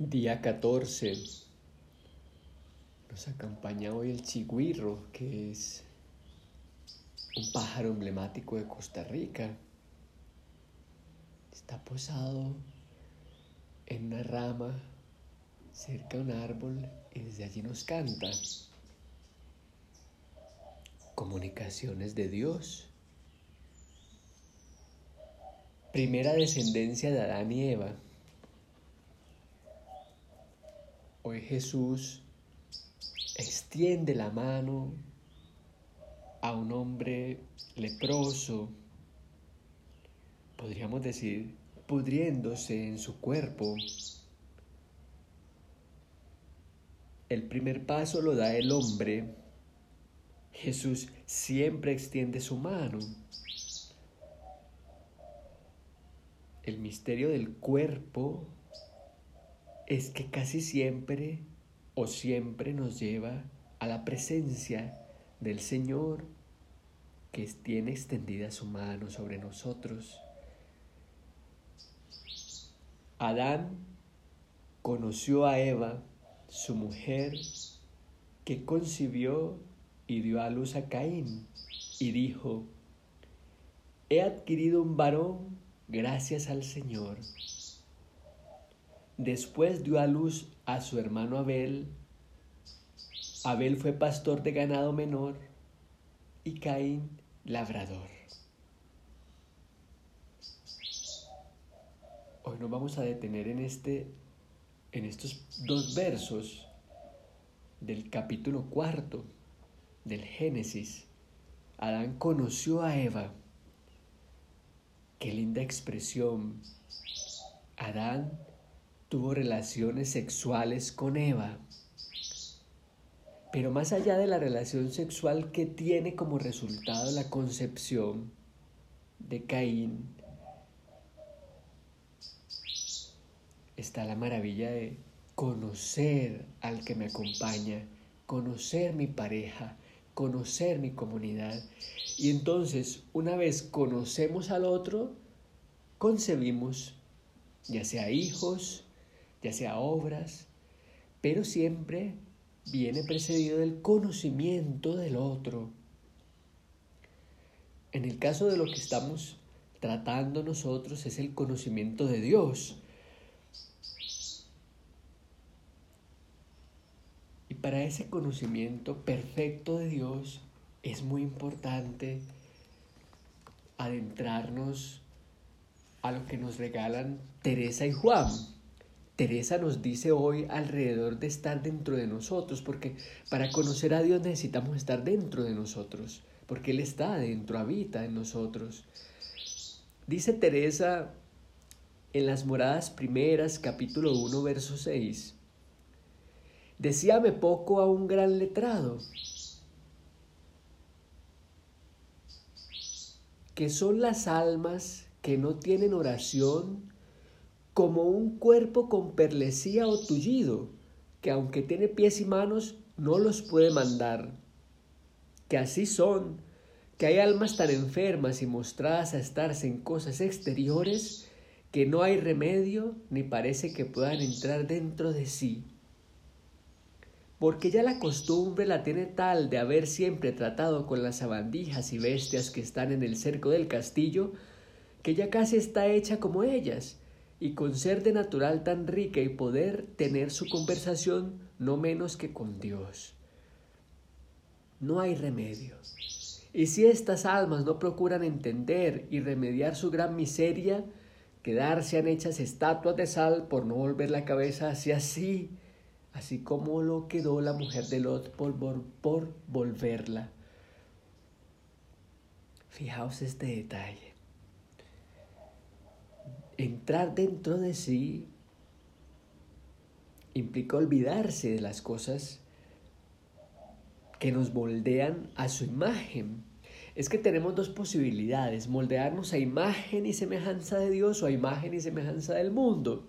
Día 14. Nos acompaña hoy el chigüirro, que es un pájaro emblemático de Costa Rica. Está posado en una rama cerca de un árbol y desde allí nos canta. Comunicaciones de Dios. Primera descendencia de Adán y Eva. Hoy Jesús extiende la mano a un hombre leproso, podríamos decir, pudriéndose en su cuerpo. El primer paso lo da el hombre. Jesús siempre extiende su mano. El misterio del cuerpo es que casi siempre o siempre nos lleva a la presencia del Señor que tiene extendida su mano sobre nosotros. Adán conoció a Eva, su mujer, que concibió y dio a luz a Caín, y dijo, he adquirido un varón gracias al Señor. Después dio a luz a su hermano Abel. Abel fue pastor de ganado menor y Caín labrador. Hoy nos vamos a detener en este en estos dos versos del capítulo cuarto del Génesis. Adán conoció a Eva. Qué linda expresión. Adán tuvo relaciones sexuales con Eva. Pero más allá de la relación sexual que tiene como resultado la concepción de Caín, está la maravilla de conocer al que me acompaña, conocer mi pareja, conocer mi comunidad. Y entonces, una vez conocemos al otro, concebimos ya sea hijos, ya sea obras, pero siempre viene precedido del conocimiento del otro. En el caso de lo que estamos tratando nosotros es el conocimiento de Dios. Y para ese conocimiento perfecto de Dios es muy importante adentrarnos a lo que nos regalan Teresa y Juan. Teresa nos dice hoy alrededor de estar dentro de nosotros, porque para conocer a Dios necesitamos estar dentro de nosotros, porque Él está dentro, habita en nosotros. Dice Teresa en las moradas primeras, capítulo 1, verso 6, decíame poco a un gran letrado, que son las almas que no tienen oración, como un cuerpo con perlesía o tullido, que aunque tiene pies y manos, no los puede mandar. Que así son, que hay almas tan enfermas y mostradas a estarse en cosas exteriores, que no hay remedio ni parece que puedan entrar dentro de sí. Porque ya la costumbre la tiene tal de haber siempre tratado con las sabandijas y bestias que están en el cerco del castillo, que ya casi está hecha como ellas, y con ser de natural tan rica y poder tener su conversación no menos que con Dios. No hay remedio. Y si estas almas no procuran entender y remediar su gran miseria, quedarse han hechas estatuas de sal por no volver la cabeza hacia así, así como lo quedó la mujer de Lot por, por volverla. Fijaos este detalle entrar dentro de sí implica olvidarse de las cosas que nos moldean a su imagen. Es que tenemos dos posibilidades, moldearnos a imagen y semejanza de Dios o a imagen y semejanza del mundo.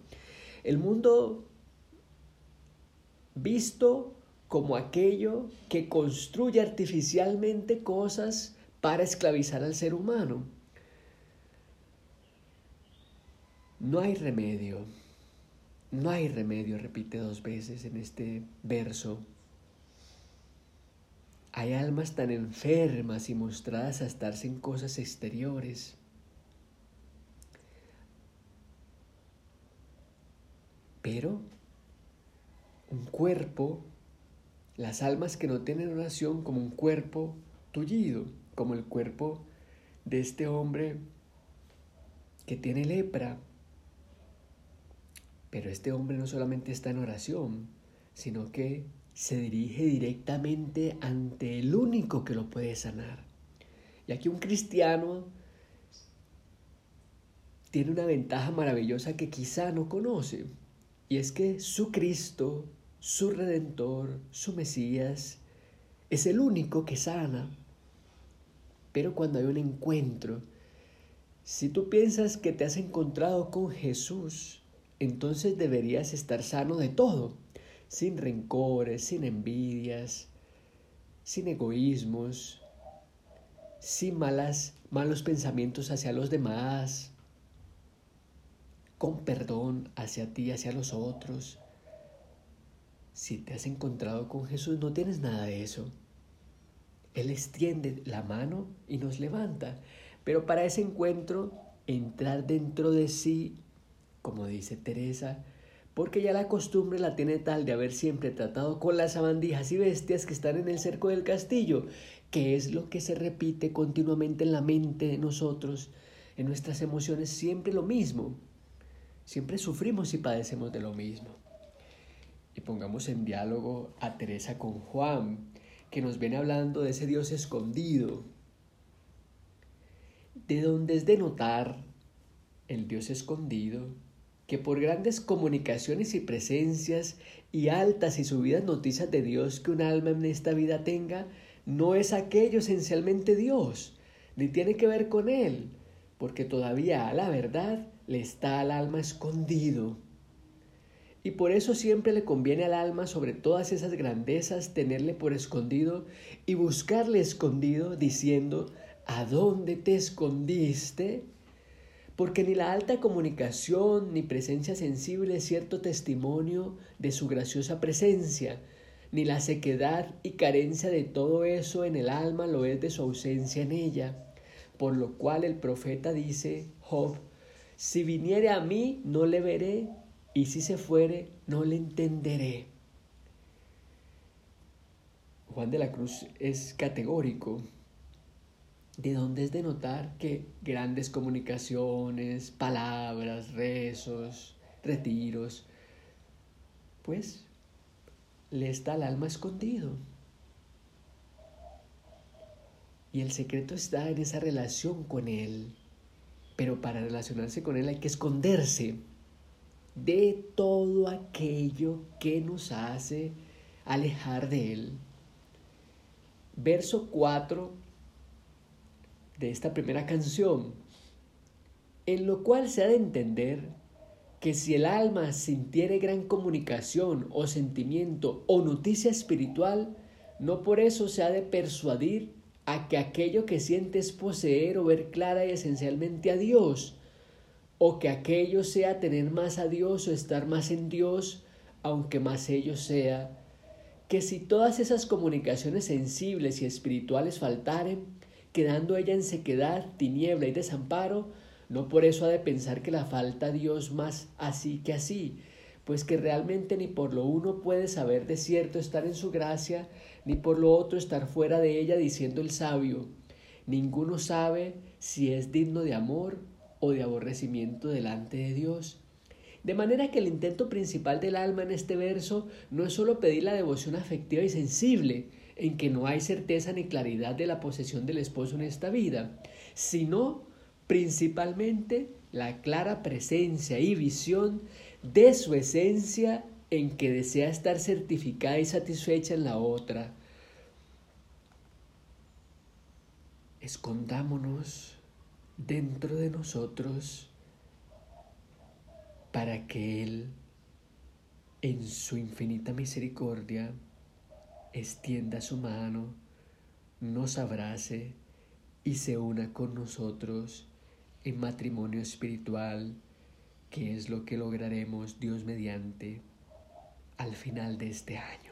El mundo visto como aquello que construye artificialmente cosas para esclavizar al ser humano. No hay remedio. No hay remedio, repite dos veces en este verso. Hay almas tan enfermas y mostradas a estarse en cosas exteriores. Pero un cuerpo, las almas que no tienen oración como un cuerpo tullido, como el cuerpo de este hombre que tiene lepra. Pero este hombre no solamente está en oración, sino que se dirige directamente ante el único que lo puede sanar. Y aquí un cristiano tiene una ventaja maravillosa que quizá no conoce, y es que su Cristo, su Redentor, su Mesías, es el único que sana. Pero cuando hay un encuentro, si tú piensas que te has encontrado con Jesús, entonces deberías estar sano de todo sin rencores, sin envidias, sin egoísmos, sin malas, malos pensamientos hacia los demás, con perdón hacia ti, hacia los otros. Si te has encontrado con Jesús, no tienes nada de eso. Él extiende la mano y nos levanta. Pero para ese encuentro, entrar dentro de sí, como dice Teresa, porque ya la costumbre la tiene tal de haber siempre tratado con las sabandijas y bestias que están en el cerco del castillo, que es lo que se repite continuamente en la mente de nosotros, en nuestras emociones, siempre lo mismo. Siempre sufrimos y padecemos de lo mismo. Y pongamos en diálogo a Teresa con Juan, que nos viene hablando de ese Dios escondido, de donde es de notar el Dios escondido que por grandes comunicaciones y presencias y altas y subidas noticias de Dios que un alma en esta vida tenga, no es aquello esencialmente Dios, ni tiene que ver con Él, porque todavía a la verdad le está al alma escondido. Y por eso siempre le conviene al alma sobre todas esas grandezas tenerle por escondido y buscarle escondido diciendo, ¿a dónde te escondiste? Porque ni la alta comunicación ni presencia sensible es cierto testimonio de su graciosa presencia, ni la sequedad y carencia de todo eso en el alma lo es de su ausencia en ella, por lo cual el profeta dice, Job, si viniere a mí no le veré, y si se fuere no le entenderé. Juan de la Cruz es categórico de donde es de notar que grandes comunicaciones, palabras, rezos, retiros, pues le está el alma escondido. Y el secreto está en esa relación con Él. Pero para relacionarse con Él hay que esconderse de todo aquello que nos hace alejar de Él. Verso 4 de esta primera canción, en lo cual se ha de entender que si el alma sintiere gran comunicación o sentimiento o noticia espiritual, no por eso se ha de persuadir a que aquello que siente es poseer o ver clara y esencialmente a Dios, o que aquello sea tener más a Dios o estar más en Dios, aunque más ello sea, que si todas esas comunicaciones sensibles y espirituales faltaren, quedando ella en sequedad, tiniebla y desamparo, no por eso ha de pensar que la falta a Dios más así que así, pues que realmente ni por lo uno puede saber de cierto estar en su gracia, ni por lo otro estar fuera de ella, diciendo el sabio, ninguno sabe si es digno de amor o de aborrecimiento delante de Dios. De manera que el intento principal del alma en este verso no es sólo pedir la devoción afectiva y sensible, en que no hay certeza ni claridad de la posesión del esposo en esta vida, sino principalmente la clara presencia y visión de su esencia en que desea estar certificada y satisfecha en la otra. Escondámonos dentro de nosotros para que Él, en su infinita misericordia, extienda su mano, nos abrace y se una con nosotros en matrimonio espiritual que es lo que lograremos Dios mediante al final de este año.